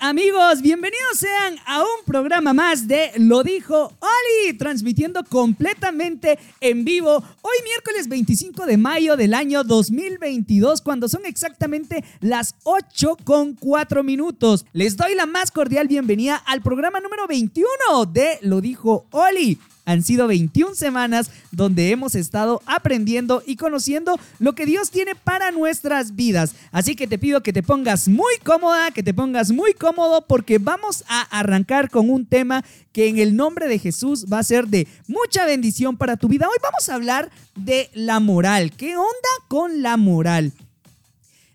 Amigos. Bienvenidos sean a un programa más de Lo dijo Oli, transmitiendo completamente en vivo hoy miércoles 25 de mayo del año 2022, cuando son exactamente las 8 con 4 minutos. Les doy la más cordial bienvenida al programa número 21 de Lo dijo Oli. Han sido 21 semanas donde hemos estado aprendiendo y conociendo lo que Dios tiene para nuestras vidas. Así que te pido que te pongas muy cómoda, que te pongas muy cómodo porque vamos a arrancar con un tema que en el nombre de Jesús va a ser de mucha bendición para tu vida. Hoy vamos a hablar de la moral. ¿Qué onda con la moral?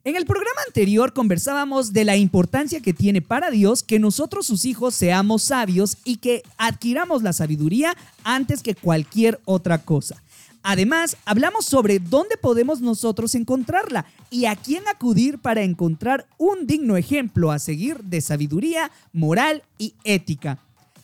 En el programa anterior conversábamos de la importancia que tiene para Dios que nosotros sus hijos seamos sabios y que adquiramos la sabiduría antes que cualquier otra cosa. Además, hablamos sobre dónde podemos nosotros encontrarla y a quién acudir para encontrar un digno ejemplo a seguir de sabiduría, moral y ética.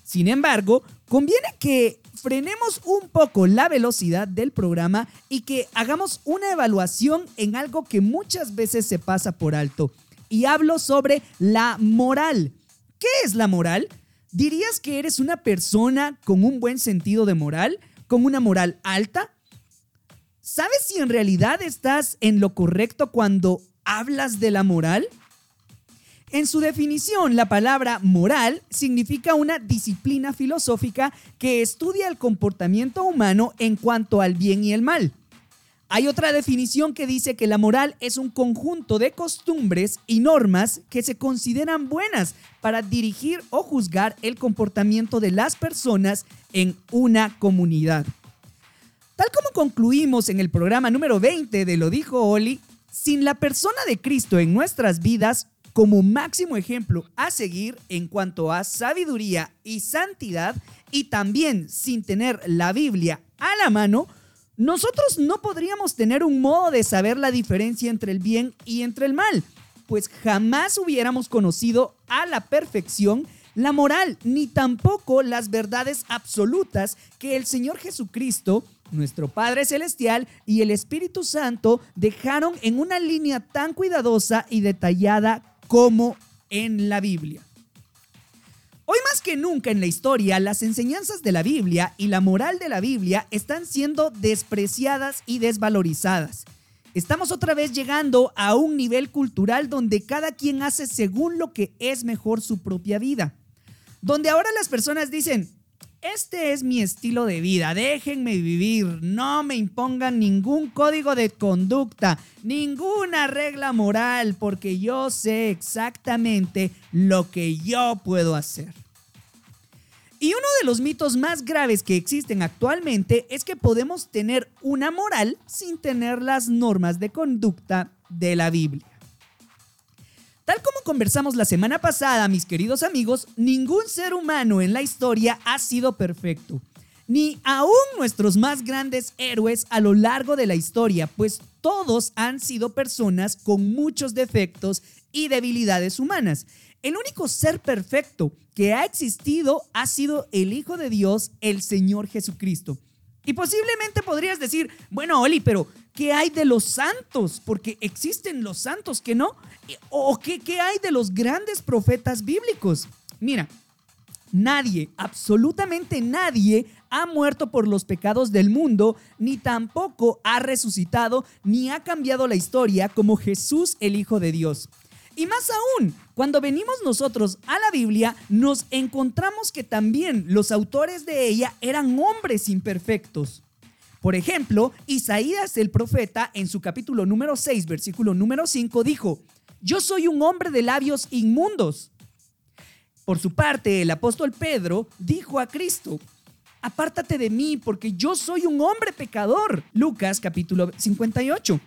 Sin embargo, conviene que frenemos un poco la velocidad del programa y que hagamos una evaluación en algo que muchas veces se pasa por alto. Y hablo sobre la moral. ¿Qué es la moral? ¿Dirías que eres una persona con un buen sentido de moral? ¿Con una moral alta? ¿Sabes si en realidad estás en lo correcto cuando hablas de la moral? En su definición, la palabra moral significa una disciplina filosófica que estudia el comportamiento humano en cuanto al bien y el mal. Hay otra definición que dice que la moral es un conjunto de costumbres y normas que se consideran buenas para dirigir o juzgar el comportamiento de las personas en una comunidad. Tal como concluimos en el programa número 20 de Lo dijo Oli, sin la persona de Cristo en nuestras vidas como máximo ejemplo a seguir en cuanto a sabiduría y santidad y también sin tener la Biblia a la mano, nosotros no podríamos tener un modo de saber la diferencia entre el bien y entre el mal, pues jamás hubiéramos conocido a la perfección la moral, ni tampoco las verdades absolutas que el Señor Jesucristo, nuestro Padre Celestial y el Espíritu Santo dejaron en una línea tan cuidadosa y detallada como en la Biblia. Hoy más que nunca en la historia, las enseñanzas de la Biblia y la moral de la Biblia están siendo despreciadas y desvalorizadas. Estamos otra vez llegando a un nivel cultural donde cada quien hace según lo que es mejor su propia vida. Donde ahora las personas dicen, este es mi estilo de vida, déjenme vivir, no me impongan ningún código de conducta, ninguna regla moral, porque yo sé exactamente lo que yo puedo hacer. Y uno de los mitos más graves que existen actualmente es que podemos tener una moral sin tener las normas de conducta de la Biblia. Tal como conversamos la semana pasada, mis queridos amigos, ningún ser humano en la historia ha sido perfecto. Ni aún nuestros más grandes héroes a lo largo de la historia, pues todos han sido personas con muchos defectos y debilidades humanas. El único ser perfecto que ha existido ha sido el Hijo de Dios, el Señor Jesucristo. Y posiblemente podrías decir, bueno, Oli, pero ¿qué hay de los santos? Porque existen los santos que no. ¿O qué, qué hay de los grandes profetas bíblicos? Mira, nadie, absolutamente nadie ha muerto por los pecados del mundo, ni tampoco ha resucitado, ni ha cambiado la historia como Jesús el Hijo de Dios. Y más aún, cuando venimos nosotros a la Biblia, nos encontramos que también los autores de ella eran hombres imperfectos. Por ejemplo, Isaías el profeta en su capítulo número 6, versículo número 5 dijo, yo soy un hombre de labios inmundos. Por su parte, el apóstol Pedro dijo a Cristo, apártate de mí porque yo soy un hombre pecador. Lucas capítulo 58.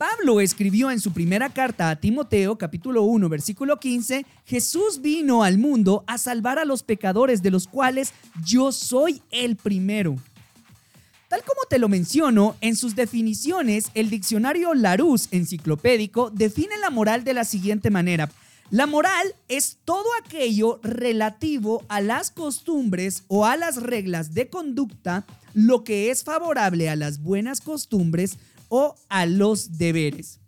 Pablo escribió en su primera carta a Timoteo, capítulo 1, versículo 15, Jesús vino al mundo a salvar a los pecadores, de los cuales yo soy el primero. Tal como te lo menciono, en sus definiciones, el diccionario Larousse enciclopédico define la moral de la siguiente manera. La moral es todo aquello relativo a las costumbres o a las reglas de conducta, lo que es favorable a las buenas costumbres o a los deberes.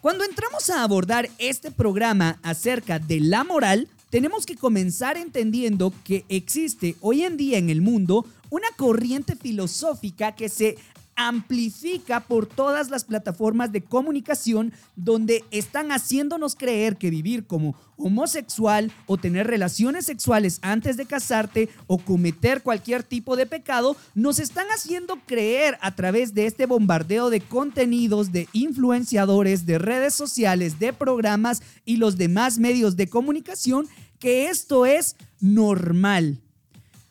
Cuando entramos a abordar este programa acerca de la moral, tenemos que comenzar entendiendo que existe hoy en día en el mundo una corriente filosófica que se amplifica por todas las plataformas de comunicación donde están haciéndonos creer que vivir como homosexual o tener relaciones sexuales antes de casarte o cometer cualquier tipo de pecado, nos están haciendo creer a través de este bombardeo de contenidos, de influenciadores, de redes sociales, de programas y los demás medios de comunicación que esto es normal.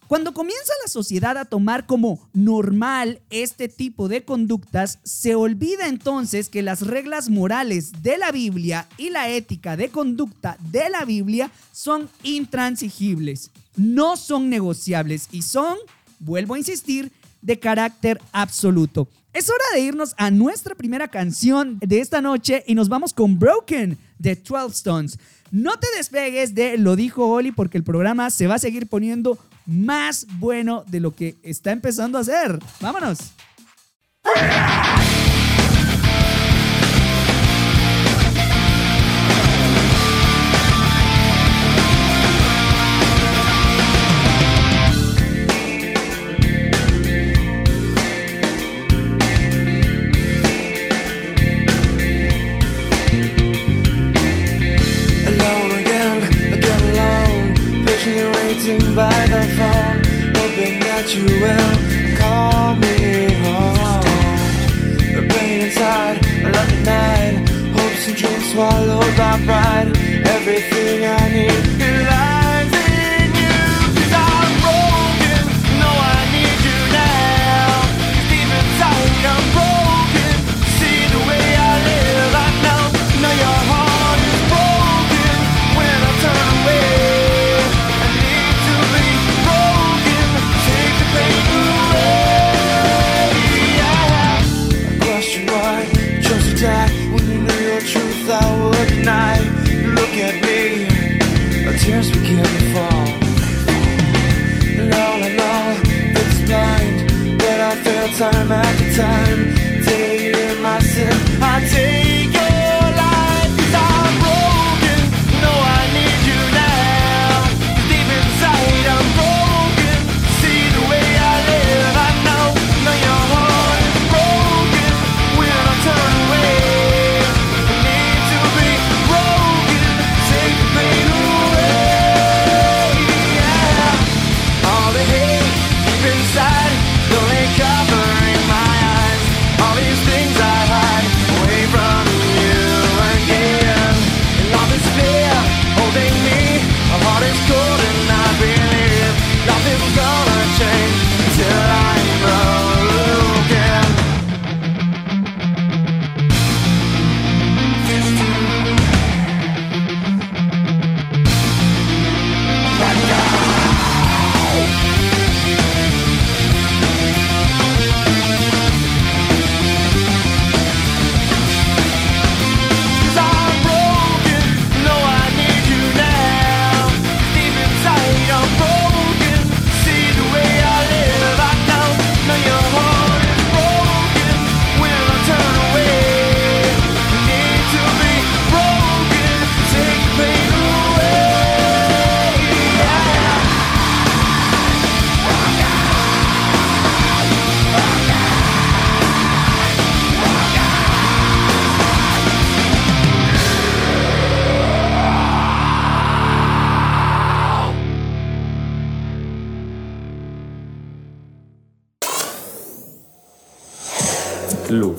Cuando comienza la sociedad a tomar como normal este tipo de conductas, se olvida entonces que las reglas morales de la Biblia y la ética de conducta de la Biblia son intransigibles, no son negociables y son, vuelvo a insistir, de carácter absoluto. Es hora de irnos a nuestra primera canción de esta noche y nos vamos con Broken de 12 Stones. No te despegues de Lo dijo Oli porque el programa se va a seguir poniendo más bueno de lo que está empezando a hacer. Vámonos. stop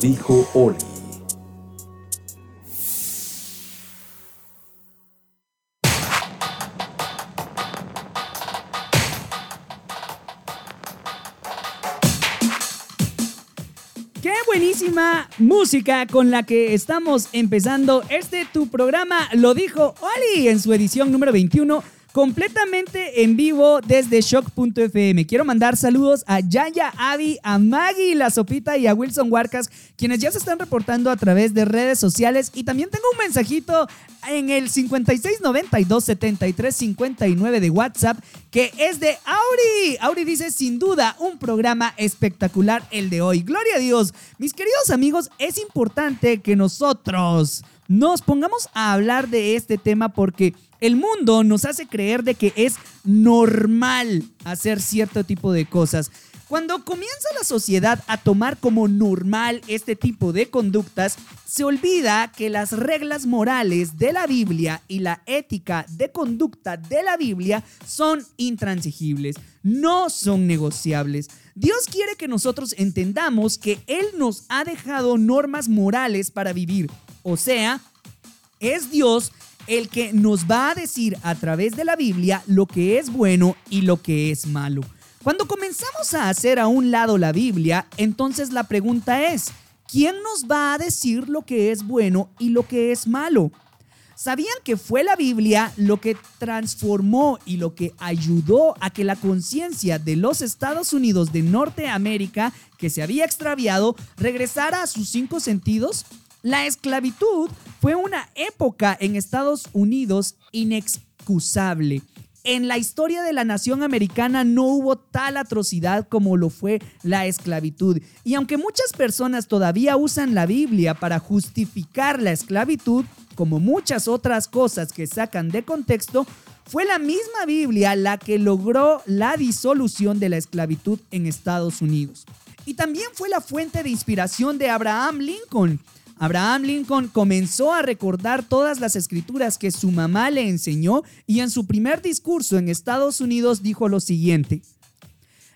dijo Oli. ¿Qué buenísima música con la que estamos empezando este tu programa, lo dijo Oli en su edición número 21 completamente en vivo desde shock.fm. Quiero mandar saludos a Yaya, Avi, a Maggie La Sopita y a Wilson Huarcas, quienes ya se están reportando a través de redes sociales. Y también tengo un mensajito en el 5692-7359 de WhatsApp que es de Auri. Auri dice, sin duda, un programa espectacular el de hoy. Gloria a Dios. Mis queridos amigos, es importante que nosotros nos pongamos a hablar de este tema porque el mundo nos hace creer de que es normal hacer cierto tipo de cosas. Cuando comienza la sociedad a tomar como normal este tipo de conductas, se olvida que las reglas morales de la Biblia y la ética de conducta de la Biblia son intransigibles, no son negociables. Dios quiere que nosotros entendamos que Él nos ha dejado normas morales para vivir. O sea, es Dios el que nos va a decir a través de la Biblia lo que es bueno y lo que es malo. Cuando comenzamos a hacer a un lado la Biblia, entonces la pregunta es, ¿quién nos va a decir lo que es bueno y lo que es malo? ¿Sabían que fue la Biblia lo que transformó y lo que ayudó a que la conciencia de los Estados Unidos de Norteamérica, que se había extraviado, regresara a sus cinco sentidos? La esclavitud fue una época en Estados Unidos inexcusable. En la historia de la nación americana no hubo tal atrocidad como lo fue la esclavitud. Y aunque muchas personas todavía usan la Biblia para justificar la esclavitud, como muchas otras cosas que sacan de contexto, fue la misma Biblia la que logró la disolución de la esclavitud en Estados Unidos. Y también fue la fuente de inspiración de Abraham Lincoln, Abraham Lincoln comenzó a recordar todas las escrituras que su mamá le enseñó y en su primer discurso en Estados Unidos dijo lo siguiente.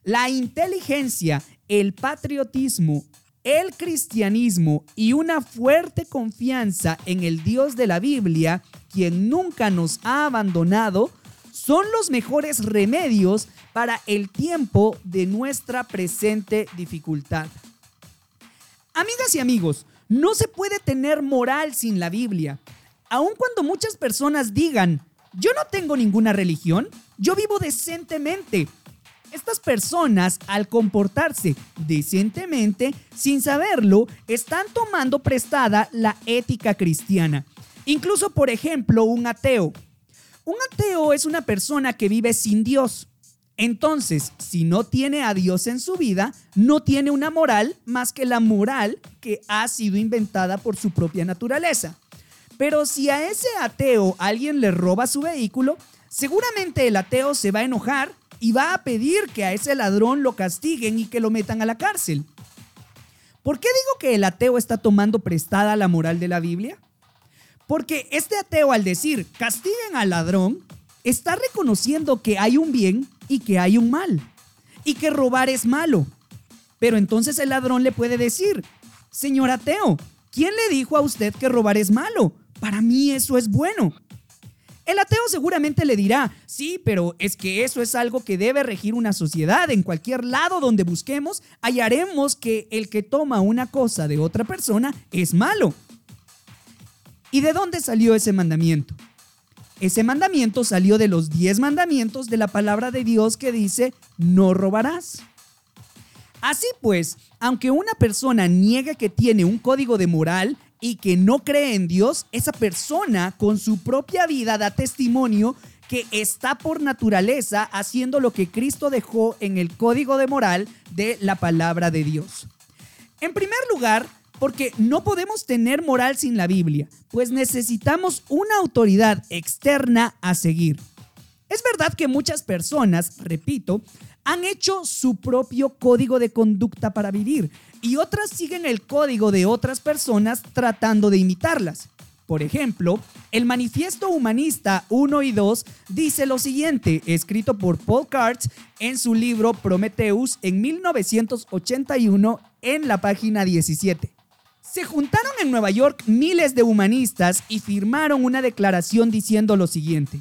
La inteligencia, el patriotismo, el cristianismo y una fuerte confianza en el Dios de la Biblia, quien nunca nos ha abandonado, son los mejores remedios para el tiempo de nuestra presente dificultad. Amigas y amigos, no se puede tener moral sin la Biblia. Aun cuando muchas personas digan, yo no tengo ninguna religión, yo vivo decentemente. Estas personas, al comportarse decentemente, sin saberlo, están tomando prestada la ética cristiana. Incluso, por ejemplo, un ateo. Un ateo es una persona que vive sin Dios. Entonces, si no tiene a Dios en su vida, no tiene una moral más que la moral que ha sido inventada por su propia naturaleza. Pero si a ese ateo alguien le roba su vehículo, seguramente el ateo se va a enojar y va a pedir que a ese ladrón lo castiguen y que lo metan a la cárcel. ¿Por qué digo que el ateo está tomando prestada la moral de la Biblia? Porque este ateo al decir castiguen al ladrón, está reconociendo que hay un bien y que hay un mal y que robar es malo. Pero entonces el ladrón le puede decir, señor ateo, ¿quién le dijo a usted que robar es malo? Para mí eso es bueno. El ateo seguramente le dirá, sí, pero es que eso es algo que debe regir una sociedad. En cualquier lado donde busquemos, hallaremos que el que toma una cosa de otra persona es malo. ¿Y de dónde salió ese mandamiento? Ese mandamiento salió de los diez mandamientos de la palabra de Dios que dice, no robarás. Así pues, aunque una persona niegue que tiene un código de moral y que no cree en Dios, esa persona con su propia vida da testimonio que está por naturaleza haciendo lo que Cristo dejó en el código de moral de la palabra de Dios. En primer lugar, porque no podemos tener moral sin la Biblia, pues necesitamos una autoridad externa a seguir. Es verdad que muchas personas, repito, han hecho su propio código de conducta para vivir y otras siguen el código de otras personas tratando de imitarlas. Por ejemplo, el Manifiesto Humanista 1 y 2 dice lo siguiente, escrito por Paul Karts en su libro Prometheus en 1981 en la página 17. Se juntaron en Nueva York miles de humanistas y firmaron una declaración diciendo lo siguiente.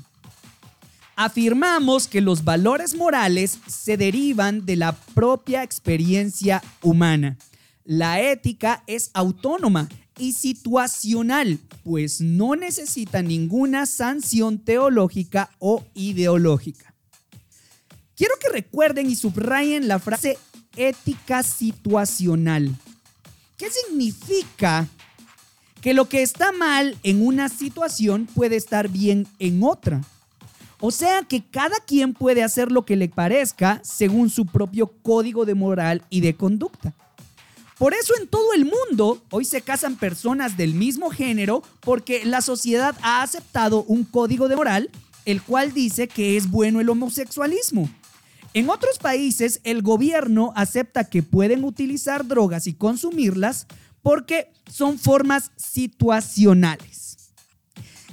Afirmamos que los valores morales se derivan de la propia experiencia humana. La ética es autónoma y situacional, pues no necesita ninguna sanción teológica o ideológica. Quiero que recuerden y subrayen la frase ética situacional. ¿Qué significa que lo que está mal en una situación puede estar bien en otra? O sea que cada quien puede hacer lo que le parezca según su propio código de moral y de conducta. Por eso en todo el mundo hoy se casan personas del mismo género porque la sociedad ha aceptado un código de moral el cual dice que es bueno el homosexualismo. En otros países el gobierno acepta que pueden utilizar drogas y consumirlas porque son formas situacionales.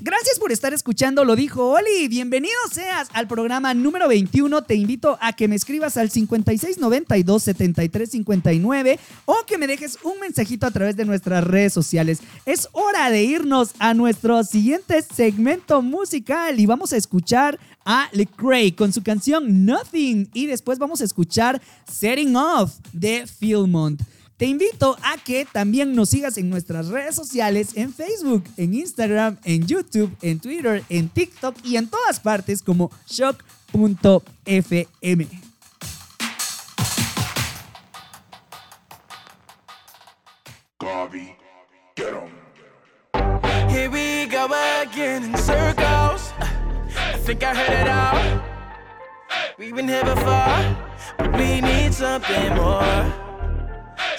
Gracias por estar escuchando, lo dijo Oli. Bienvenido seas al programa número 21. Te invito a que me escribas al 5692-7359 o que me dejes un mensajito a través de nuestras redes sociales. Es hora de irnos a nuestro siguiente segmento musical y vamos a escuchar a Lecrae con su canción Nothing y después vamos a escuchar Setting Off de Philmont. Te invito a que también nos sigas en nuestras redes sociales, en Facebook, en Instagram, en YouTube, en Twitter, en TikTok y en todas partes como shock.fm. Garvey, get. Here we go again in circles. I think I heard it all. We've been here before, but we need something more.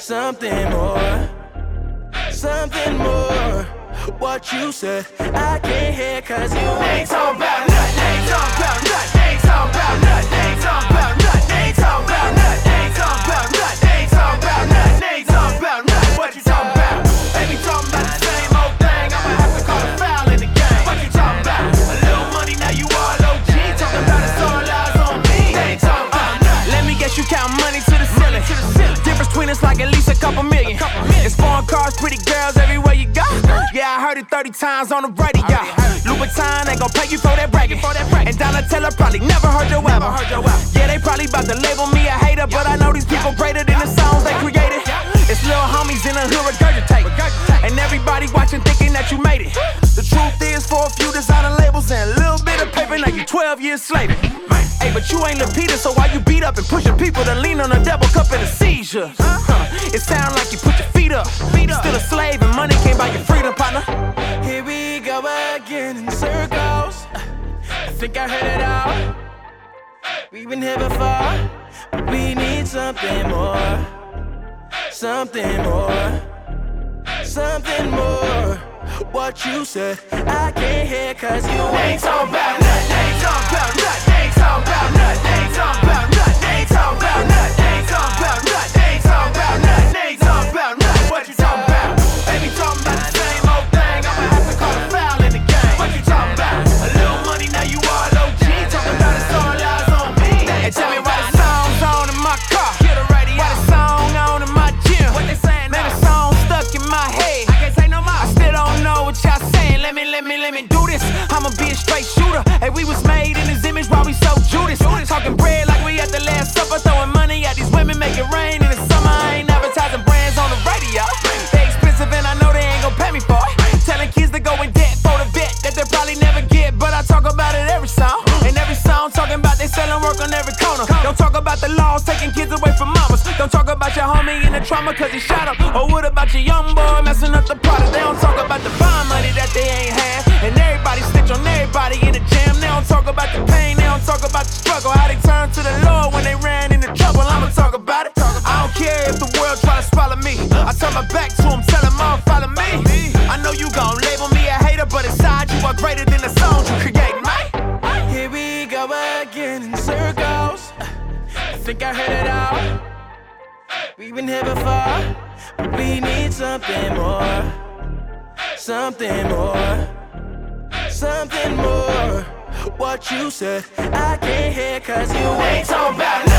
Something more. Something more. What you said, I can't hear cause you ain't talking about nothing. Ain't talking 30 times on the radio. Louboutin ain't gon' pay you for that bragging. And Donatella probably never heard your album. Yeah, they probably about to label me a hater, but I know these people greater than the songs they created. It's little homies in the hood regurgitate. And everybody watching thinking that you made it. The truth is, for a few designer labels and a little bit of paper, now you 12 years slaving. Hey, but you ain't Lapita, so why you beat up and pushing people to lean on a double cup in a seizure? Huh. It sound like you put your feet up. Still a slave and money can't buy your freedom, partner. Here we go again in circles. I think I heard it all. We've been here before, but we need something more. Something more. Something more. What you said, I can't hear cause you ain't talking about nothing. Ain't talking about nothing. Ain't talking about nothing. We was made in his image while we so Judas. Talking bread like we at the last supper. Throwing money at these women, make it rain in the summer. I ain't advertising brands on the radio. They expensive and I know they ain't gon' pay me for it. Telling kids to go in debt for the vet that they probably never get. But I talk about it every song. And every song talking about they selling work on every corner. Don't talk about the laws taking kids away from mamas. Don't talk about your homie in the trauma cause he shot up. Or oh, what about your young boy messing up the product? They don't talk about the bond money that they ain't had. And everybody snitch on everybody in the jam. Don't talk about the pain, they don't talk about the struggle. How they turned to the Lord when they ran into trouble. I'ma talk about it. I don't care if the world try to swallow me. I turn my back to them, tell them all follow me. I know you gon' label me a hater, but inside you are greater than the songs you create, mate. Here we go again in circles. I think I heard it all. We've been here before, but we need something more. Something more. Something more. What you said, I can't hear cause you ain't talking about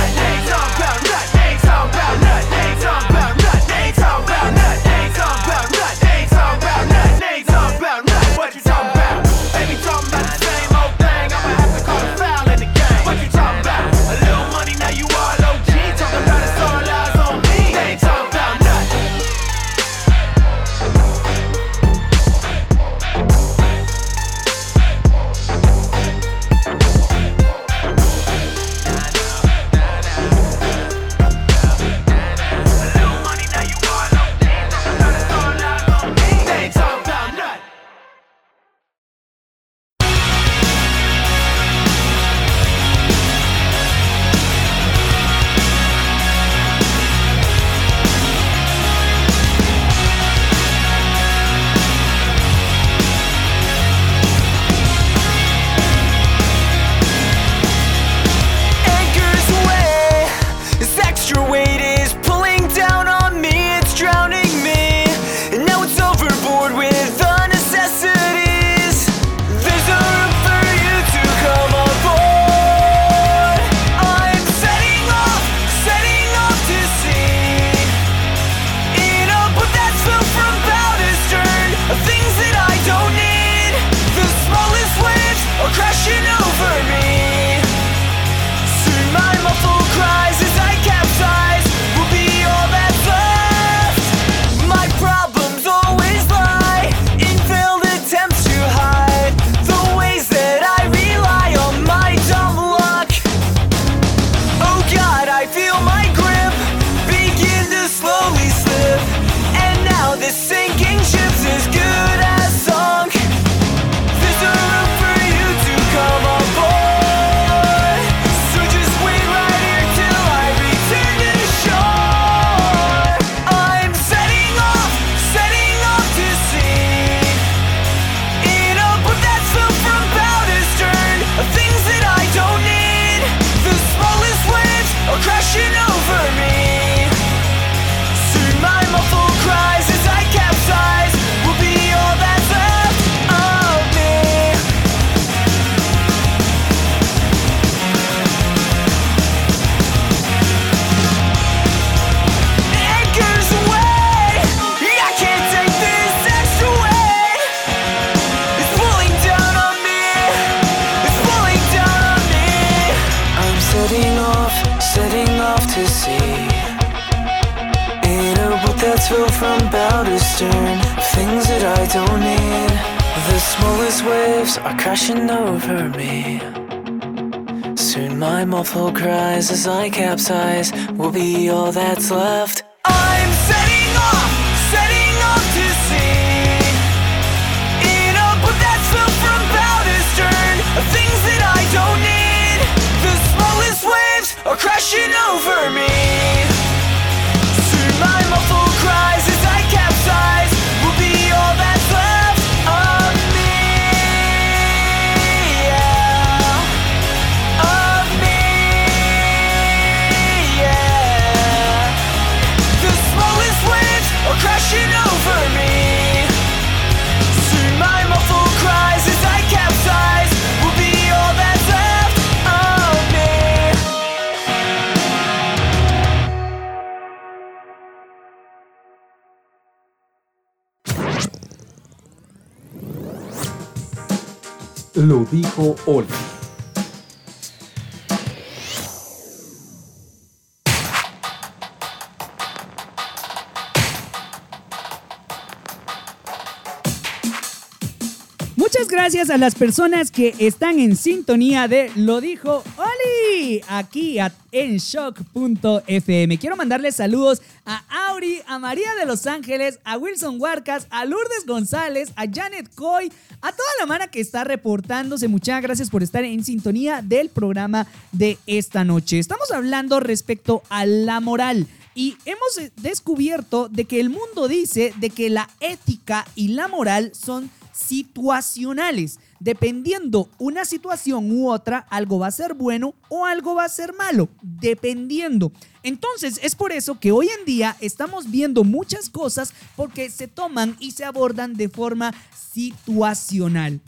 cries as I capsize will be all that's left. I'm setting off, setting off to sea. In a boat that's filled from bow to stern, of things that I don't need. The smallest waves are crashing over me. Lo dijo Oli. Gracias a las personas que están en sintonía de Lo dijo Oli aquí en shock.fm. Quiero mandarles saludos a Auri, a María de Los Ángeles, a Wilson Huarcas, a Lourdes González, a Janet Coy, a toda la mano que está reportándose. Muchas gracias por estar en sintonía del programa de esta noche. Estamos hablando respecto a la moral. Y hemos descubierto de que el mundo dice de que la ética y la moral son situacionales. Dependiendo una situación u otra, algo va a ser bueno o algo va a ser malo, dependiendo. Entonces, es por eso que hoy en día estamos viendo muchas cosas porque se toman y se abordan de forma situacional.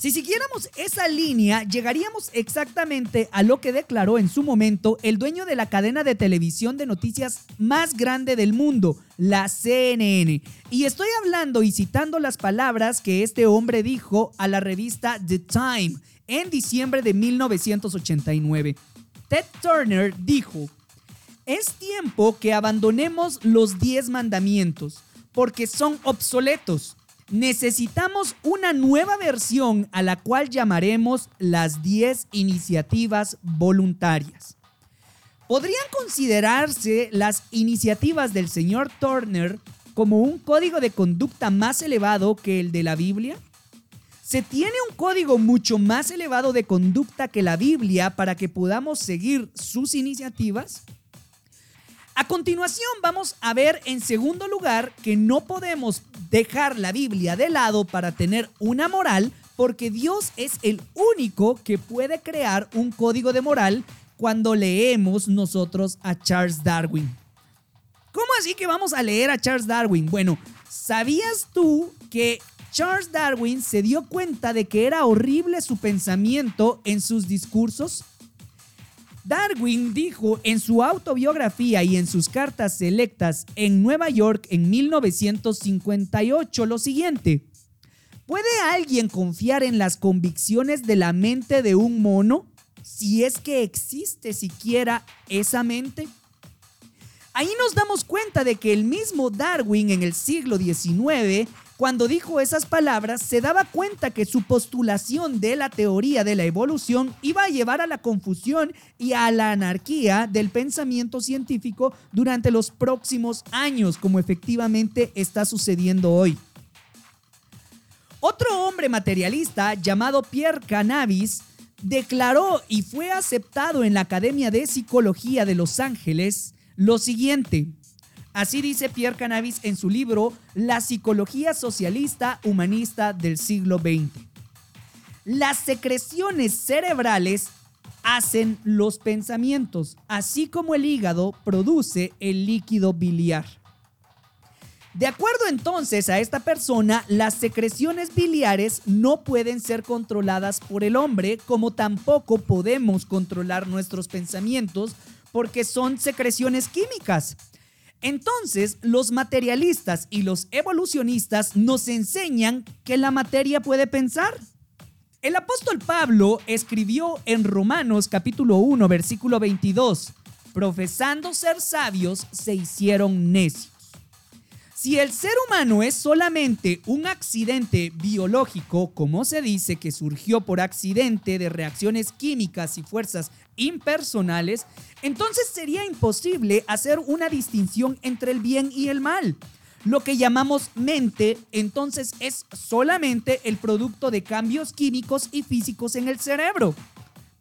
Si siguiéramos esa línea, llegaríamos exactamente a lo que declaró en su momento el dueño de la cadena de televisión de noticias más grande del mundo, la CNN. Y estoy hablando y citando las palabras que este hombre dijo a la revista The Time en diciembre de 1989. Ted Turner dijo, es tiempo que abandonemos los 10 mandamientos porque son obsoletos. Necesitamos una nueva versión a la cual llamaremos las 10 iniciativas voluntarias. ¿Podrían considerarse las iniciativas del señor Turner como un código de conducta más elevado que el de la Biblia? ¿Se tiene un código mucho más elevado de conducta que la Biblia para que podamos seguir sus iniciativas? A continuación vamos a ver en segundo lugar que no podemos dejar la Biblia de lado para tener una moral porque Dios es el único que puede crear un código de moral cuando leemos nosotros a Charles Darwin. ¿Cómo así que vamos a leer a Charles Darwin? Bueno, ¿sabías tú que Charles Darwin se dio cuenta de que era horrible su pensamiento en sus discursos? Darwin dijo en su autobiografía y en sus cartas selectas en Nueva York en 1958 lo siguiente. ¿Puede alguien confiar en las convicciones de la mente de un mono si es que existe siquiera esa mente? Ahí nos damos cuenta de que el mismo Darwin en el siglo XIX, cuando dijo esas palabras, se daba cuenta que su postulación de la teoría de la evolución iba a llevar a la confusión y a la anarquía del pensamiento científico durante los próximos años, como efectivamente está sucediendo hoy. Otro hombre materialista llamado Pierre Cannabis declaró y fue aceptado en la Academia de Psicología de Los Ángeles lo siguiente. Así dice Pierre Cannabis en su libro La psicología socialista humanista del siglo XX. Las secreciones cerebrales hacen los pensamientos, así como el hígado produce el líquido biliar. De acuerdo entonces a esta persona, las secreciones biliares no pueden ser controladas por el hombre, como tampoco podemos controlar nuestros pensamientos porque son secreciones químicas. Entonces, los materialistas y los evolucionistas nos enseñan que la materia puede pensar. El apóstol Pablo escribió en Romanos capítulo 1 versículo 22, profesando ser sabios, se hicieron necios. Si el ser humano es solamente un accidente biológico, como se dice que surgió por accidente de reacciones químicas y fuerzas impersonales, entonces sería imposible hacer una distinción entre el bien y el mal. Lo que llamamos mente entonces es solamente el producto de cambios químicos y físicos en el cerebro.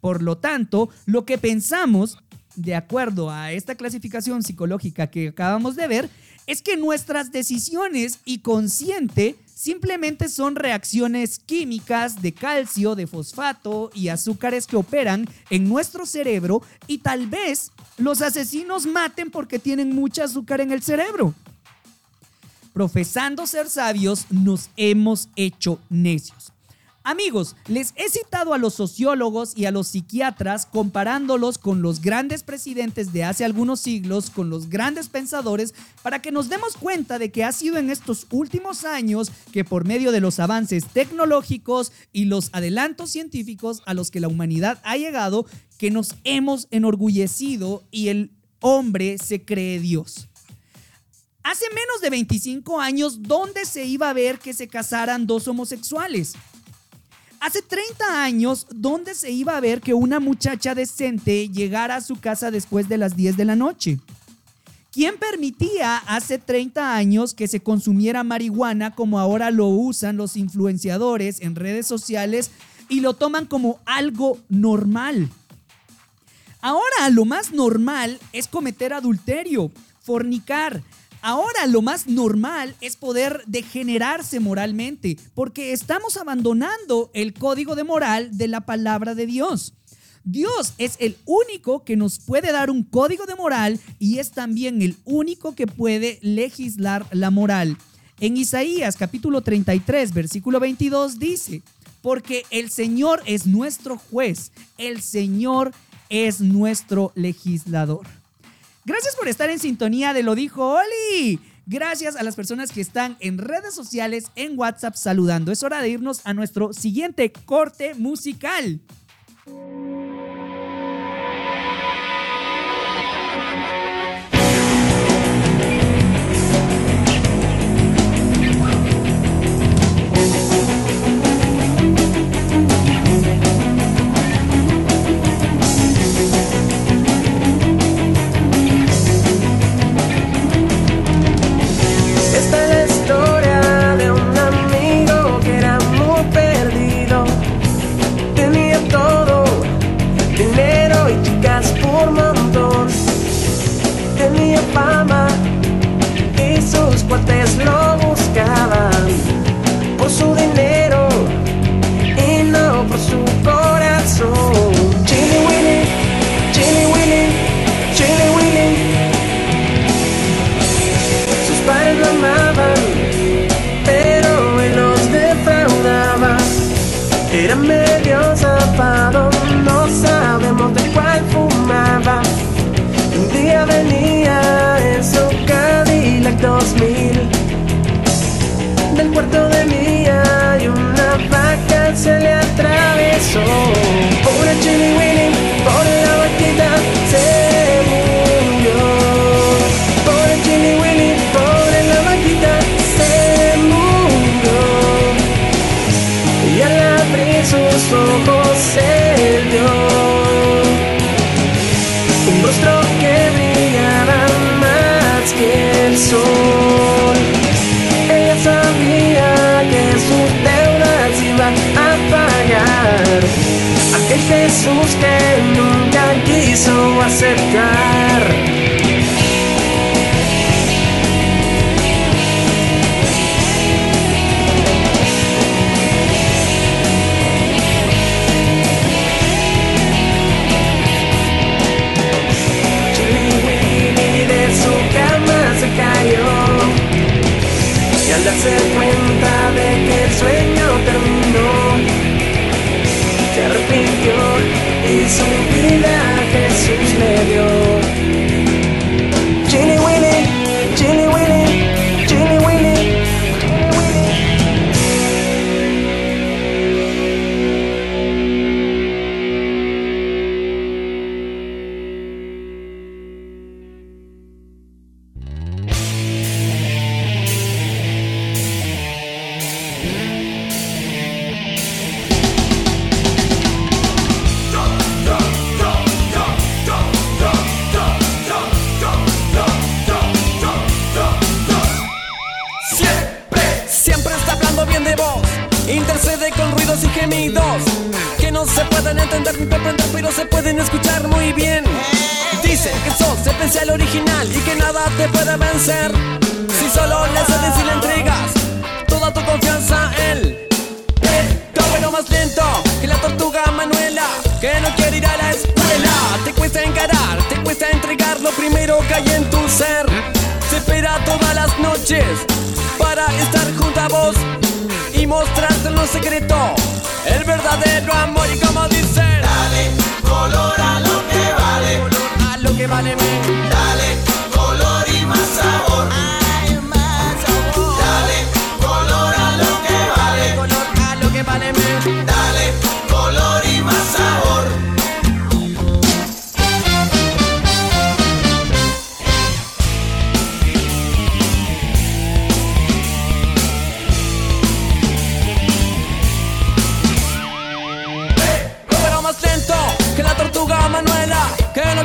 Por lo tanto, lo que pensamos, de acuerdo a esta clasificación psicológica que acabamos de ver, es que nuestras decisiones y consciente simplemente son reacciones químicas de calcio, de fosfato y azúcares que operan en nuestro cerebro y tal vez los asesinos maten porque tienen mucha azúcar en el cerebro. Profesando ser sabios, nos hemos hecho necios. Amigos, les he citado a los sociólogos y a los psiquiatras comparándolos con los grandes presidentes de hace algunos siglos, con los grandes pensadores, para que nos demos cuenta de que ha sido en estos últimos años que por medio de los avances tecnológicos y los adelantos científicos a los que la humanidad ha llegado, que nos hemos enorgullecido y el hombre se cree Dios. Hace menos de 25 años, ¿dónde se iba a ver que se casaran dos homosexuales? Hace 30 años, ¿dónde se iba a ver que una muchacha decente llegara a su casa después de las 10 de la noche? ¿Quién permitía hace 30 años que se consumiera marihuana como ahora lo usan los influenciadores en redes sociales y lo toman como algo normal? Ahora lo más normal es cometer adulterio, fornicar, Ahora lo más normal es poder degenerarse moralmente, porque estamos abandonando el código de moral de la palabra de Dios. Dios es el único que nos puede dar un código de moral y es también el único que puede legislar la moral. En Isaías capítulo 33, versículo 22 dice, porque el Señor es nuestro juez, el Señor es nuestro legislador. Gracias por estar en sintonía de Lo Dijo Oli. Gracias a las personas que están en redes sociales, en WhatsApp saludando. Es hora de irnos a nuestro siguiente corte musical.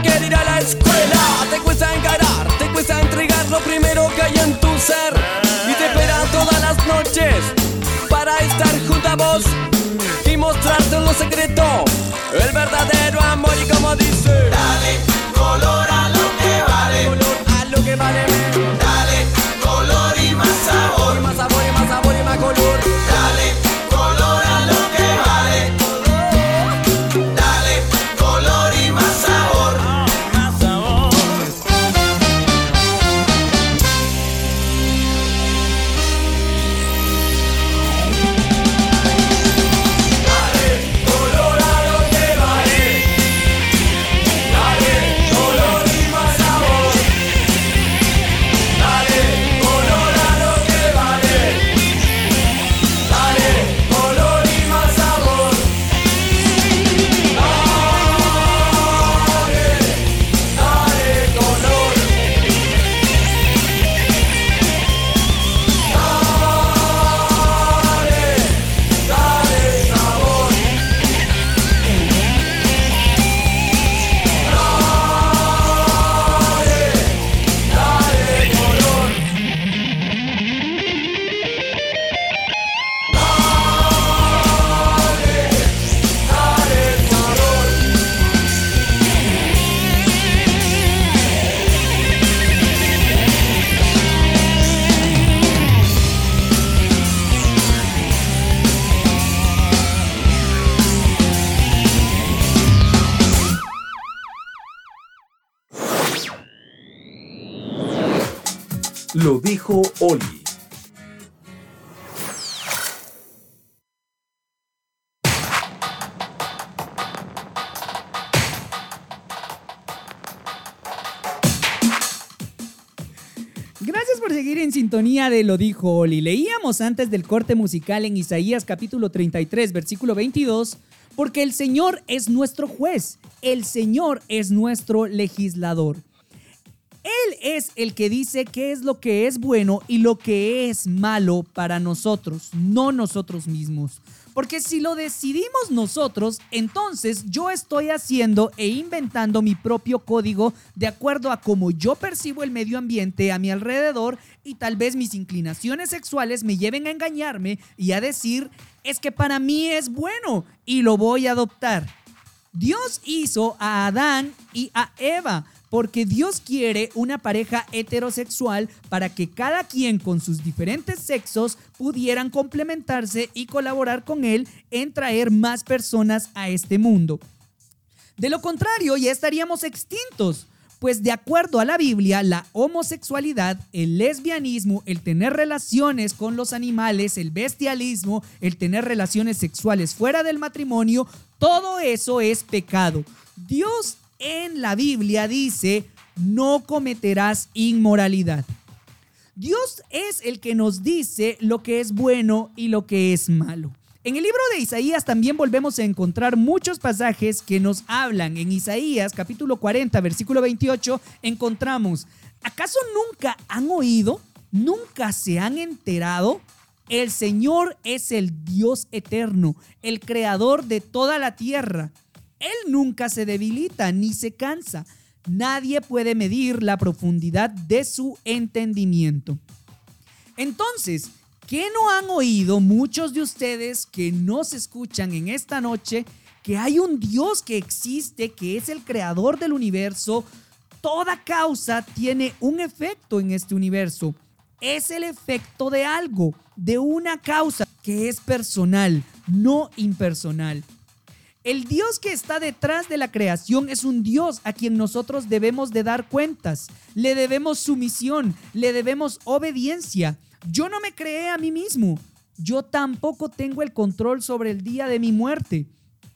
Que no quiere ir a la escuela. Te cuesta encarar, te cuesta entregar lo primero que hay en tu ser. Y te espera todas las noches Para estar junto a vos Y mostrarte lo secreto El verdadero amor. Y como dice Dale color seguir en sintonía de Lo dijo Oli. Leíamos antes del corte musical en Isaías capítulo 33, versículo 22, porque el Señor es nuestro juez, el Señor es nuestro legislador. Él es el que dice qué es lo que es bueno y lo que es malo para nosotros, no nosotros mismos. Porque si lo decidimos nosotros, entonces yo estoy haciendo e inventando mi propio código de acuerdo a cómo yo percibo el medio ambiente a mi alrededor y tal vez mis inclinaciones sexuales me lleven a engañarme y a decir, es que para mí es bueno y lo voy a adoptar. Dios hizo a Adán y a Eva porque Dios quiere una pareja heterosexual para que cada quien con sus diferentes sexos pudieran complementarse y colaborar con él en traer más personas a este mundo. De lo contrario, ya estaríamos extintos. Pues de acuerdo a la Biblia, la homosexualidad, el lesbianismo, el tener relaciones con los animales, el bestialismo, el tener relaciones sexuales fuera del matrimonio, todo eso es pecado. Dios en la Biblia dice, no cometerás inmoralidad. Dios es el que nos dice lo que es bueno y lo que es malo. En el libro de Isaías también volvemos a encontrar muchos pasajes que nos hablan. En Isaías capítulo 40, versículo 28, encontramos, ¿acaso nunca han oído? ¿Nunca se han enterado? El Señor es el Dios eterno, el creador de toda la tierra. Él nunca se debilita ni se cansa. Nadie puede medir la profundidad de su entendimiento. Entonces, ¿qué no han oído muchos de ustedes que nos escuchan en esta noche? que hay un Dios que existe, que es el creador del universo, toda causa tiene un efecto en este universo. Es el efecto de algo, de una causa que es personal, no impersonal. El Dios que está detrás de la creación es un Dios a quien nosotros debemos de dar cuentas, le debemos sumisión, le debemos obediencia. Yo no me creé a mí mismo, yo tampoco tengo el control sobre el día de mi muerte.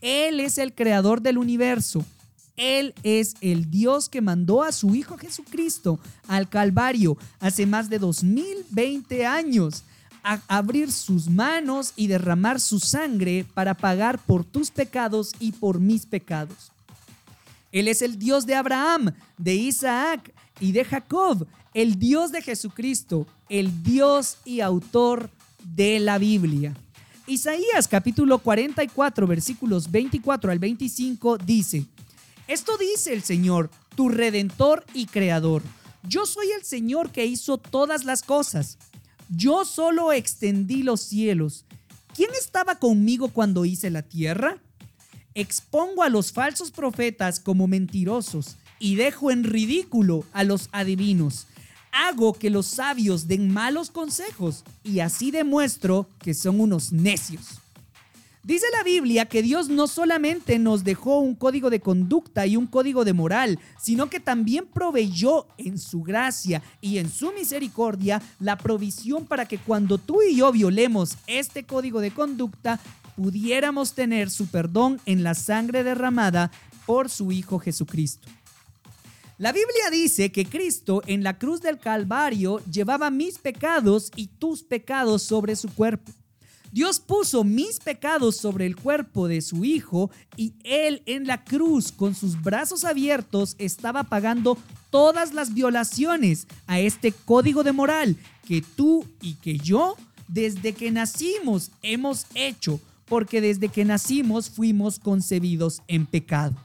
Él es el creador del universo. Él es el Dios que mandó a su Hijo Jesucristo al Calvario hace más de 2020 años a abrir sus manos y derramar su sangre para pagar por tus pecados y por mis pecados. Él es el Dios de Abraham, de Isaac y de Jacob, el Dios de Jesucristo, el Dios y autor de la Biblia. Isaías capítulo 44 versículos 24 al 25 dice, Esto dice el Señor, tu redentor y creador. Yo soy el Señor que hizo todas las cosas. Yo solo extendí los cielos. ¿Quién estaba conmigo cuando hice la tierra? Expongo a los falsos profetas como mentirosos y dejo en ridículo a los adivinos. Hago que los sabios den malos consejos y así demuestro que son unos necios. Dice la Biblia que Dios no solamente nos dejó un código de conducta y un código de moral, sino que también proveyó en su gracia y en su misericordia la provisión para que cuando tú y yo violemos este código de conducta, pudiéramos tener su perdón en la sangre derramada por su Hijo Jesucristo. La Biblia dice que Cristo en la cruz del Calvario llevaba mis pecados y tus pecados sobre su cuerpo. Dios puso mis pecados sobre el cuerpo de su Hijo y Él en la cruz con sus brazos abiertos estaba pagando todas las violaciones a este código de moral que tú y que yo desde que nacimos hemos hecho, porque desde que nacimos fuimos concebidos en pecado.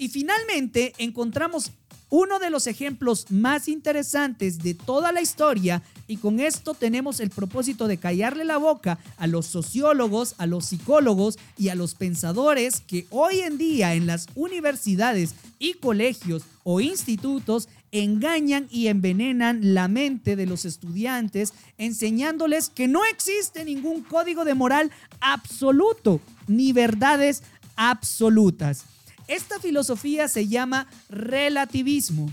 Y finalmente encontramos uno de los ejemplos más interesantes de toda la historia y con esto tenemos el propósito de callarle la boca a los sociólogos, a los psicólogos y a los pensadores que hoy en día en las universidades y colegios o institutos engañan y envenenan la mente de los estudiantes enseñándoles que no existe ningún código de moral absoluto ni verdades absolutas. Esta filosofía se llama relativismo.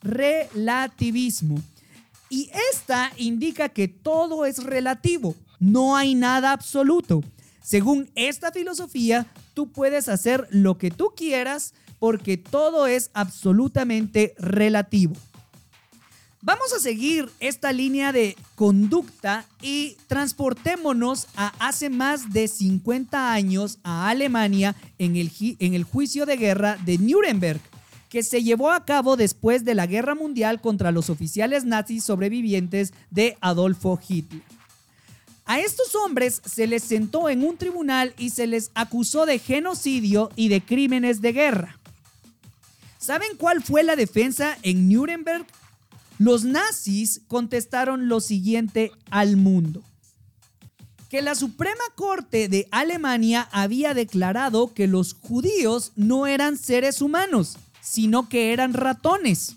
Relativismo. Y esta indica que todo es relativo, no hay nada absoluto. Según esta filosofía, tú puedes hacer lo que tú quieras porque todo es absolutamente relativo. Vamos a seguir esta línea de conducta y transportémonos a hace más de 50 años a Alemania en el, en el juicio de guerra de Nuremberg, que se llevó a cabo después de la guerra mundial contra los oficiales nazis sobrevivientes de Adolfo Hitler. A estos hombres se les sentó en un tribunal y se les acusó de genocidio y de crímenes de guerra. ¿Saben cuál fue la defensa en Nuremberg? Los nazis contestaron lo siguiente al mundo. Que la Suprema Corte de Alemania había declarado que los judíos no eran seres humanos, sino que eran ratones.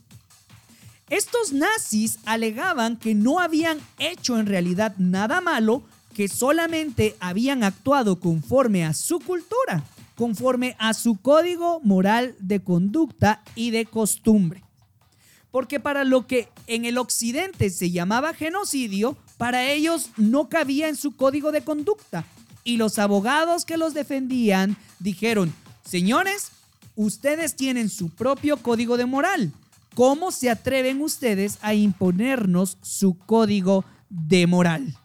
Estos nazis alegaban que no habían hecho en realidad nada malo, que solamente habían actuado conforme a su cultura, conforme a su código moral de conducta y de costumbre. Porque para lo que en el occidente se llamaba genocidio, para ellos no cabía en su código de conducta. Y los abogados que los defendían dijeron, señores, ustedes tienen su propio código de moral. ¿Cómo se atreven ustedes a imponernos su código de moral?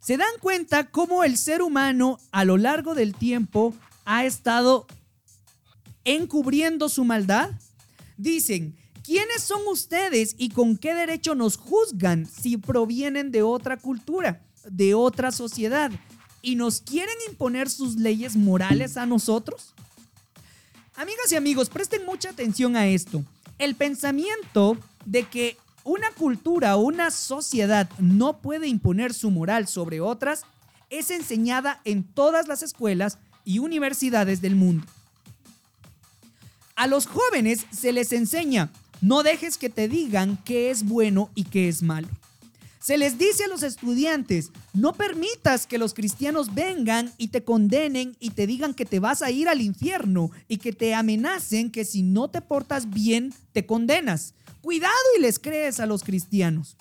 ¿Se dan cuenta cómo el ser humano a lo largo del tiempo ha estado encubriendo su maldad? Dicen, ¿Quiénes son ustedes y con qué derecho nos juzgan si provienen de otra cultura, de otra sociedad y nos quieren imponer sus leyes morales a nosotros? Amigas y amigos, presten mucha atención a esto. El pensamiento de que una cultura o una sociedad no puede imponer su moral sobre otras es enseñada en todas las escuelas y universidades del mundo. A los jóvenes se les enseña, no dejes que te digan qué es bueno y qué es malo. Se les dice a los estudiantes, no permitas que los cristianos vengan y te condenen y te digan que te vas a ir al infierno y que te amenacen que si no te portas bien te condenas. Cuidado y les crees a los cristianos.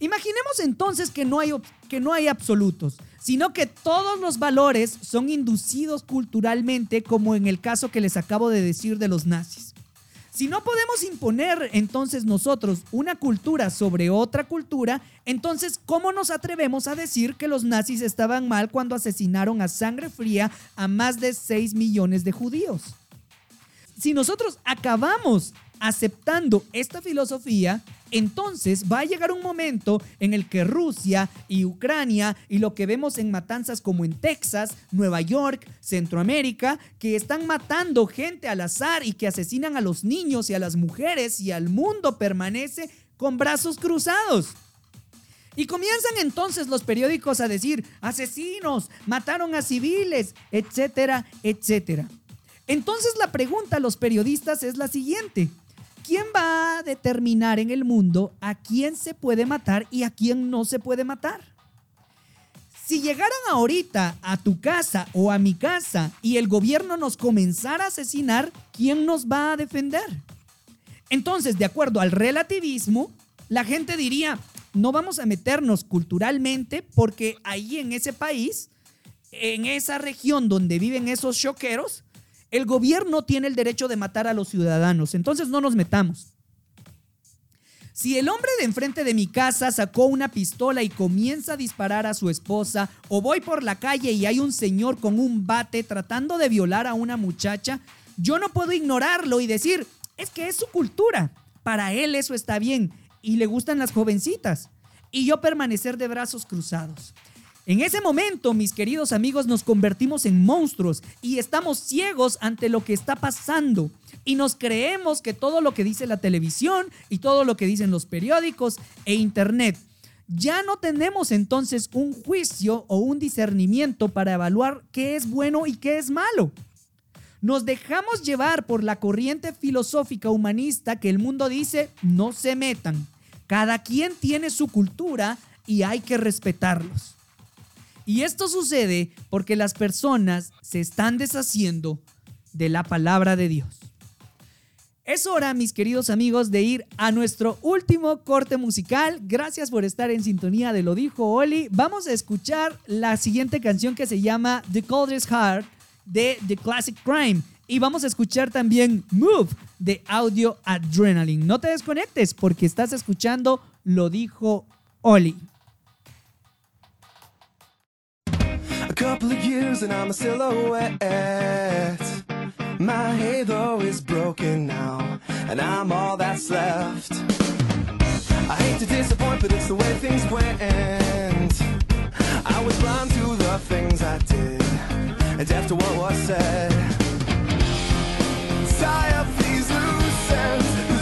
Imaginemos entonces que no hay, que no hay absolutos, sino que todos los valores son inducidos culturalmente como en el caso que les acabo de decir de los nazis. Si no podemos imponer entonces nosotros una cultura sobre otra cultura, entonces ¿cómo nos atrevemos a decir que los nazis estaban mal cuando asesinaron a sangre fría a más de 6 millones de judíos? Si nosotros acabamos aceptando esta filosofía, entonces va a llegar un momento en el que Rusia y Ucrania y lo que vemos en matanzas como en Texas, Nueva York, Centroamérica, que están matando gente al azar y que asesinan a los niños y a las mujeres y al mundo permanece con brazos cruzados. Y comienzan entonces los periódicos a decir, asesinos, mataron a civiles, etcétera, etcétera. Entonces la pregunta a los periodistas es la siguiente. ¿Quién va a determinar en el mundo a quién se puede matar y a quién no se puede matar? Si llegaran ahorita a tu casa o a mi casa y el gobierno nos comenzara a asesinar, ¿quién nos va a defender? Entonces, de acuerdo al relativismo, la gente diría, no vamos a meternos culturalmente porque ahí en ese país, en esa región donde viven esos choqueros, el gobierno tiene el derecho de matar a los ciudadanos, entonces no nos metamos. Si el hombre de enfrente de mi casa sacó una pistola y comienza a disparar a su esposa, o voy por la calle y hay un señor con un bate tratando de violar a una muchacha, yo no puedo ignorarlo y decir, es que es su cultura. Para él eso está bien y le gustan las jovencitas. Y yo permanecer de brazos cruzados. En ese momento, mis queridos amigos, nos convertimos en monstruos y estamos ciegos ante lo que está pasando. Y nos creemos que todo lo que dice la televisión y todo lo que dicen los periódicos e internet, ya no tenemos entonces un juicio o un discernimiento para evaluar qué es bueno y qué es malo. Nos dejamos llevar por la corriente filosófica humanista que el mundo dice no se metan. Cada quien tiene su cultura y hay que respetarlos. Y esto sucede porque las personas se están deshaciendo de la palabra de Dios. Es hora, mis queridos amigos, de ir a nuestro último corte musical. Gracias por estar en sintonía de Lo Dijo Oli. Vamos a escuchar la siguiente canción que se llama The Coldest Heart de The Classic Crime. Y vamos a escuchar también Move de Audio Adrenaline. No te desconectes porque estás escuchando Lo Dijo Oli. A couple of years and I'm a silhouette. My halo is broken now, and I'm all that's left. I hate to disappoint, but it's the way things went. I was blind to the things I did, and deaf to what was said. Tie up these loose ends,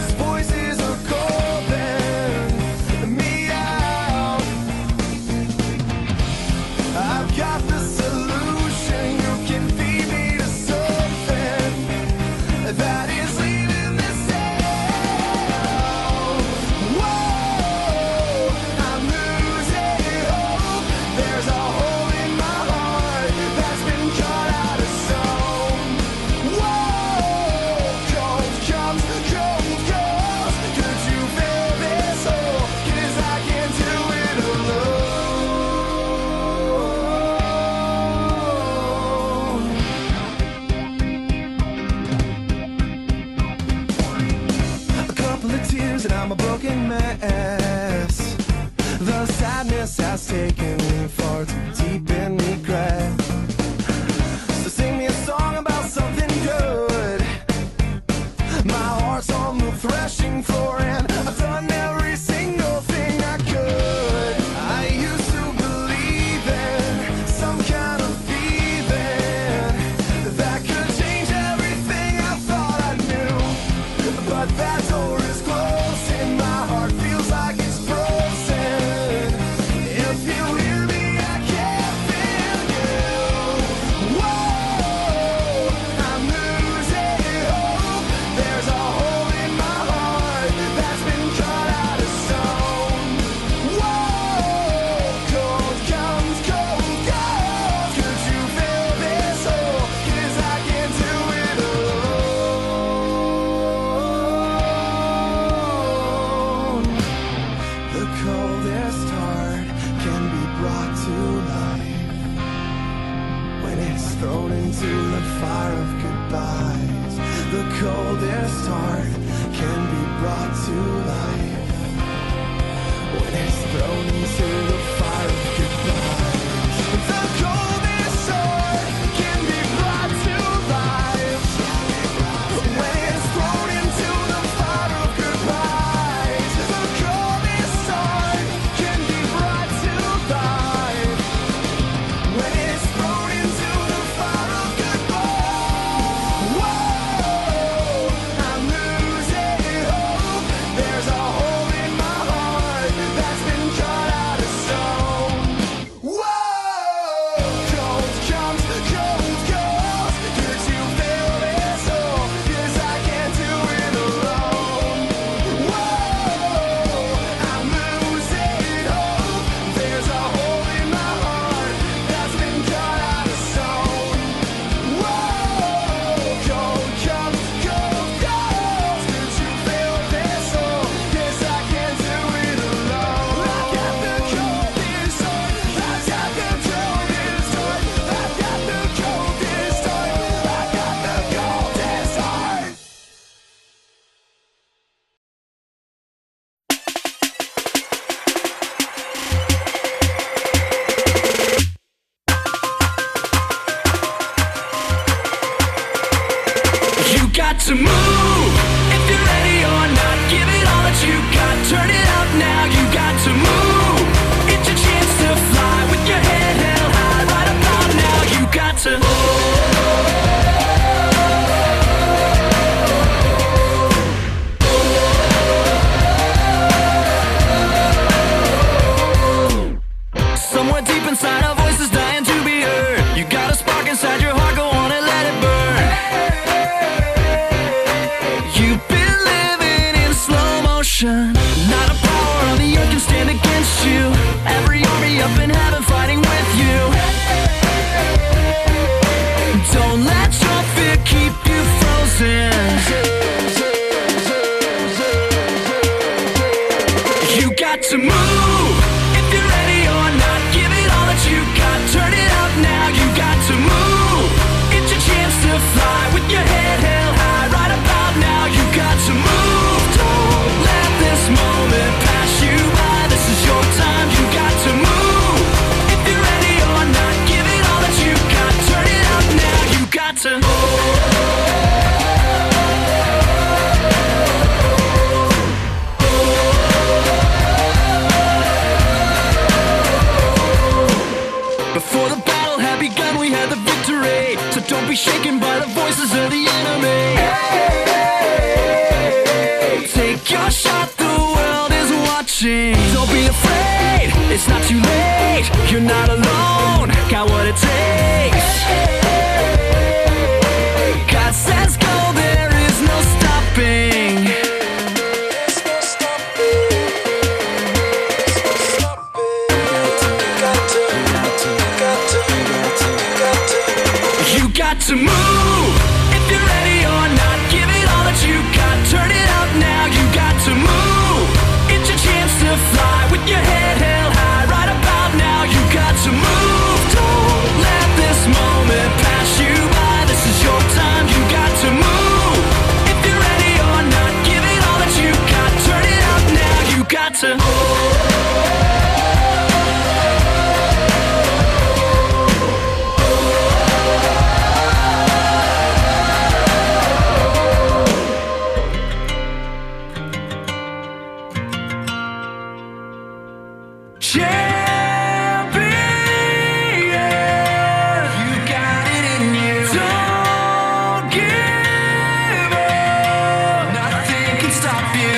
You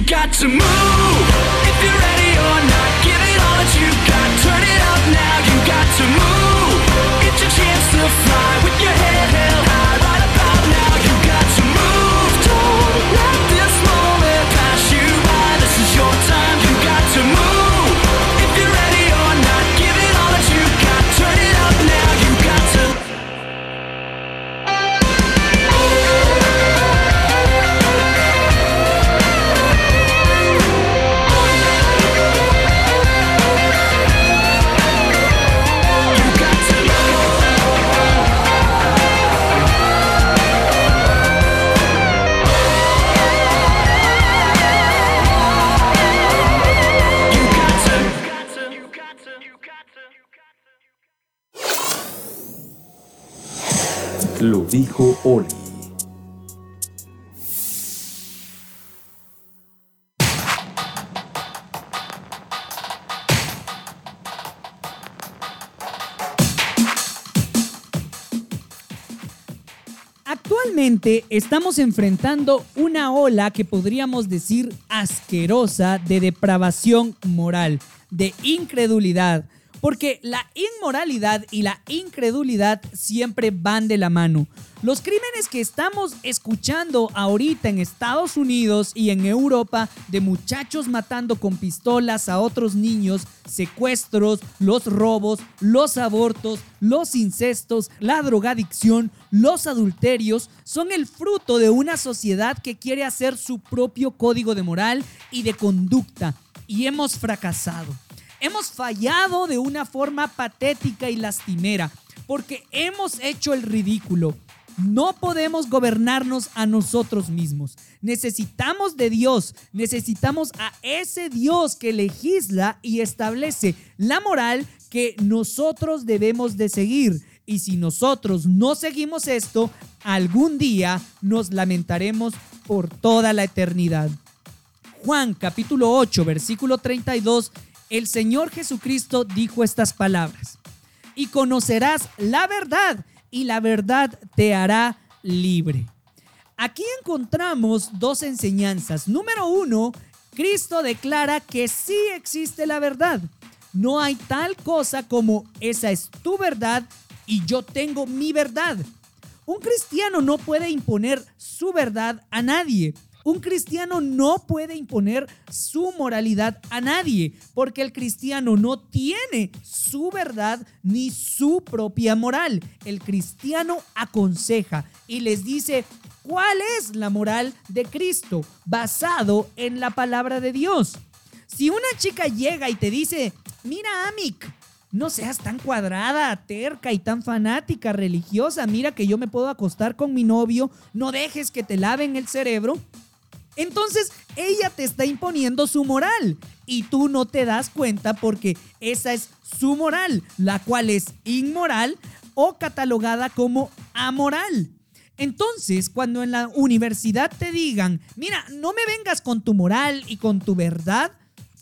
got to move if you're ready or not. Give it all that you got. Turn it up now. You got to move. It's your chance to fly with your. Estamos enfrentando una ola que podríamos decir asquerosa de depravación moral, de incredulidad, porque la inmoralidad y la incredulidad siempre van de la mano. Los crímenes que estamos escuchando ahorita en Estados Unidos y en Europa de muchachos matando con pistolas a otros niños, secuestros, los robos, los abortos, los incestos, la drogadicción, los adulterios, son el fruto de una sociedad que quiere hacer su propio código de moral y de conducta. Y hemos fracasado. Hemos fallado de una forma patética y lastimera porque hemos hecho el ridículo. No podemos gobernarnos a nosotros mismos. Necesitamos de Dios. Necesitamos a ese Dios que legisla y establece la moral que nosotros debemos de seguir. Y si nosotros no seguimos esto, algún día nos lamentaremos por toda la eternidad. Juan capítulo 8, versículo 32 el Señor Jesucristo dijo estas palabras, y conocerás la verdad, y la verdad te hará libre. Aquí encontramos dos enseñanzas. Número uno, Cristo declara que sí existe la verdad. No hay tal cosa como esa es tu verdad y yo tengo mi verdad. Un cristiano no puede imponer su verdad a nadie. Un cristiano no puede imponer su moralidad a nadie, porque el cristiano no tiene su verdad ni su propia moral. El cristiano aconseja y les dice cuál es la moral de Cristo basado en la palabra de Dios. Si una chica llega y te dice, mira Amic, no seas tan cuadrada, terca y tan fanática, religiosa. Mira que yo me puedo acostar con mi novio. No dejes que te laven el cerebro. Entonces ella te está imponiendo su moral y tú no te das cuenta porque esa es su moral, la cual es inmoral o catalogada como amoral. Entonces, cuando en la universidad te digan, mira, no me vengas con tu moral y con tu verdad,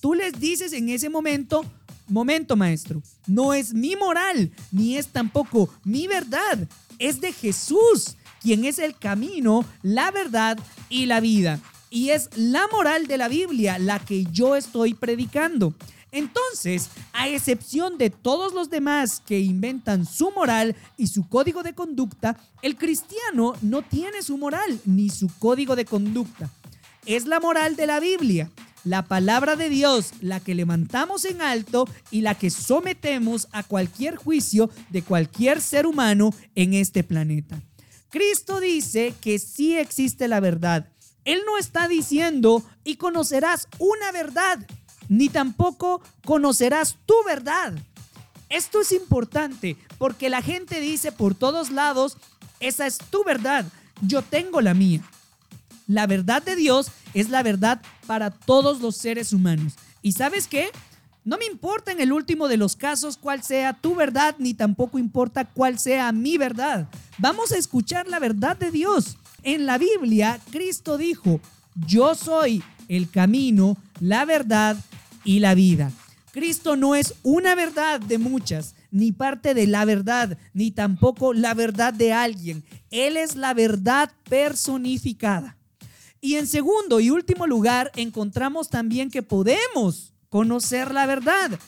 tú les dices en ese momento, momento maestro, no es mi moral, ni es tampoco mi verdad, es de Jesús, quien es el camino, la verdad y la vida y es la moral de la Biblia la que yo estoy predicando. Entonces, a excepción de todos los demás que inventan su moral y su código de conducta, el cristiano no tiene su moral ni su código de conducta. Es la moral de la Biblia, la palabra de Dios, la que levantamos en alto y la que sometemos a cualquier juicio de cualquier ser humano en este planeta. Cristo dice que sí existe la verdad él no está diciendo y conocerás una verdad, ni tampoco conocerás tu verdad. Esto es importante porque la gente dice por todos lados, esa es tu verdad, yo tengo la mía. La verdad de Dios es la verdad para todos los seres humanos. ¿Y sabes qué? No me importa en el último de los casos cuál sea tu verdad, ni tampoco importa cuál sea mi verdad. Vamos a escuchar la verdad de Dios. En la Biblia, Cristo dijo, yo soy el camino, la verdad y la vida. Cristo no es una verdad de muchas, ni parte de la verdad, ni tampoco la verdad de alguien. Él es la verdad personificada. Y en segundo y último lugar, encontramos también que podemos conocer la verdad.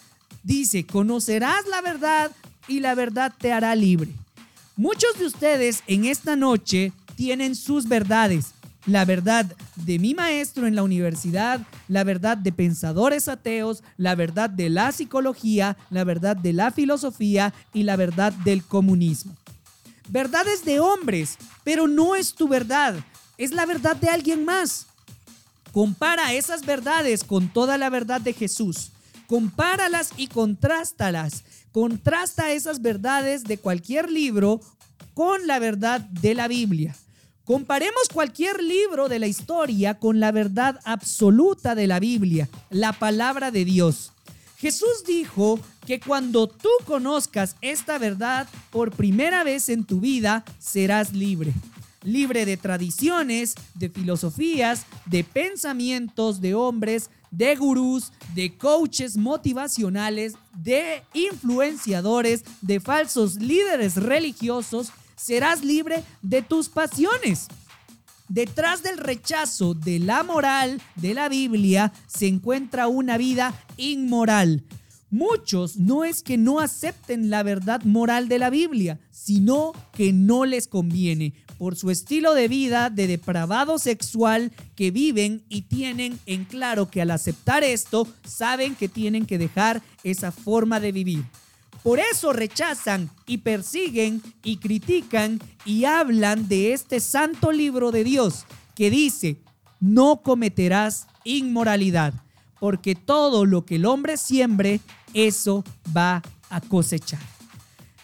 Dice, conocerás la verdad y la verdad te hará libre. Muchos de ustedes en esta noche tienen sus verdades. La verdad de mi maestro en la universidad, la verdad de pensadores ateos, la verdad de la psicología, la verdad de la filosofía y la verdad del comunismo. Verdades de hombres, pero no es tu verdad, es la verdad de alguien más. Compara esas verdades con toda la verdad de Jesús. Compáralas y contrástalas. Contrasta esas verdades de cualquier libro con la verdad de la Biblia. Comparemos cualquier libro de la historia con la verdad absoluta de la Biblia, la palabra de Dios. Jesús dijo que cuando tú conozcas esta verdad por primera vez en tu vida, serás libre. Libre de tradiciones, de filosofías, de pensamientos de hombres, de gurús, de coaches motivacionales, de influenciadores, de falsos líderes religiosos. Serás libre de tus pasiones. Detrás del rechazo de la moral de la Biblia se encuentra una vida inmoral. Muchos no es que no acepten la verdad moral de la Biblia, sino que no les conviene por su estilo de vida de depravado sexual que viven y tienen en claro que al aceptar esto saben que tienen que dejar esa forma de vivir. Por eso rechazan y persiguen y critican y hablan de este santo libro de Dios que dice, no cometerás inmoralidad, porque todo lo que el hombre siembre, eso va a cosechar.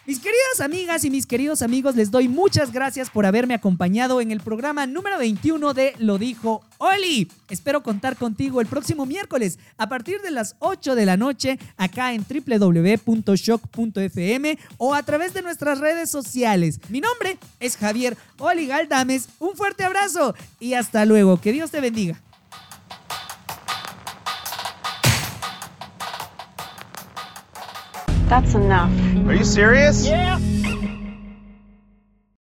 Mis queridas amigas y mis queridos amigos, les doy muchas gracias por haberme acompañado en el programa número 21 de Lo dijo Oli. Espero contar contigo el próximo miércoles a partir de las 8 de la noche acá en www.shock.fm o a través de nuestras redes sociales. Mi nombre es Javier Oli Galdames. Un fuerte abrazo y hasta luego. Que Dios te bendiga. That's enough. Are you serious? Yeah.